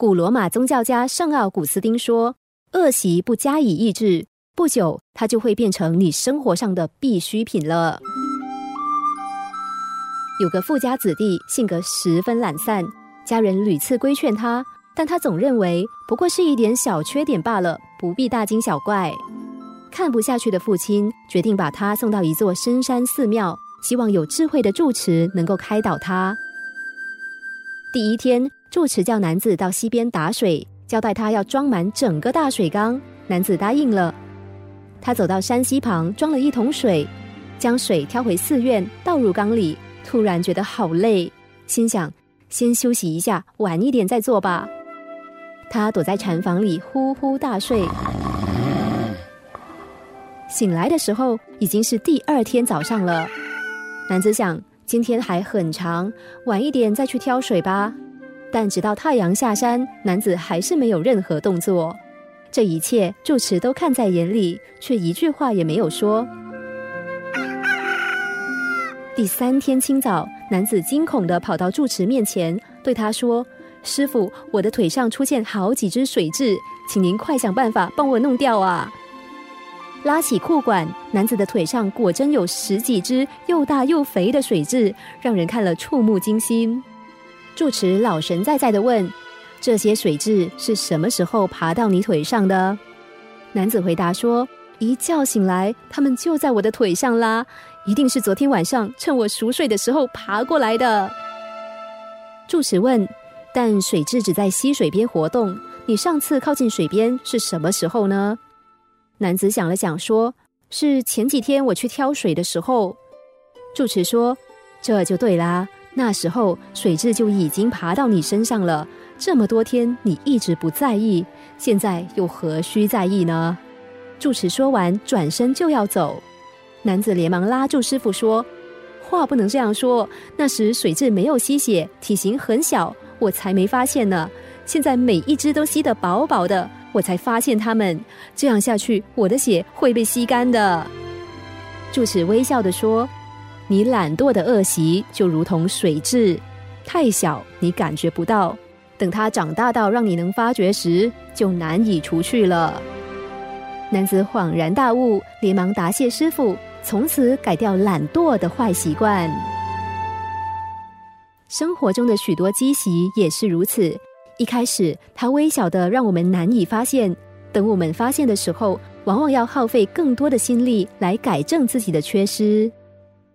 古罗马宗教家圣奥古斯丁说：“恶习不加以抑制，不久它就会变成你生活上的必需品了。”有个富家子弟，性格十分懒散，家人屡次规劝他，但他总认为不过是一点小缺点罢了，不必大惊小怪。看不下去的父亲决定把他送到一座深山寺庙，希望有智慧的住持能够开导他。第一天，住持叫男子到溪边打水，交代他要装满整个大水缸。男子答应了。他走到山溪旁，装了一桶水，将水挑回寺院，倒入缸里。突然觉得好累，心想先休息一下，晚一点再做吧。他躲在禅房里呼呼大睡。醒来的时候已经是第二天早上了。男子想，今天还很长，晚一点再去挑水吧。但直到太阳下山，男子还是没有任何动作。这一切住持都看在眼里，却一句话也没有说。第三天清早，男子惊恐地跑到住持面前，对他说：“师傅，我的腿上出现好几只水蛭，请您快想办法帮我弄掉啊！”拉起裤管，男子的腿上果真有十几只又大又肥的水蛭，让人看了触目惊心。住持老神在在的问：“这些水蛭是什么时候爬到你腿上的？”男子回答说：“一觉醒来，它们就在我的腿上啦，一定是昨天晚上趁我熟睡的时候爬过来的。”住持问：“但水蛭只在溪水边活动，你上次靠近水边是什么时候呢？”男子想了想，说：“是前几天我去挑水的时候。”住持说：“这就对啦，那时候水蛭就已经爬到你身上了。这么多天你一直不在意，现在又何须在意呢？”住持说完，转身就要走。男子连忙拉住师傅说：“话不能这样说，那时水蛭没有吸血，体型很小，我才没发现呢。现在每一只都吸得饱饱的。”我才发现它们这样下去，我的血会被吸干的。住持微笑的说：“你懒惰的恶习就如同水蛭，太小你感觉不到，等它长大到让你能发觉时，就难以除去了。”男子恍然大悟，连忙答谢师傅，从此改掉懒惰的坏习惯。生活中的许多积习也是如此。一开始，它微小的让我们难以发现；等我们发现的时候，往往要耗费更多的心力来改正自己的缺失。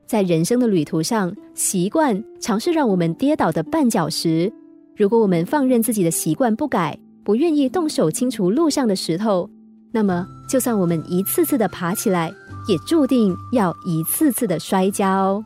在人生的旅途上，习惯常是让我们跌倒的绊脚石。如果我们放任自己的习惯不改，不愿意动手清除路上的石头，那么就算我们一次次的爬起来，也注定要一次次的摔跤哦。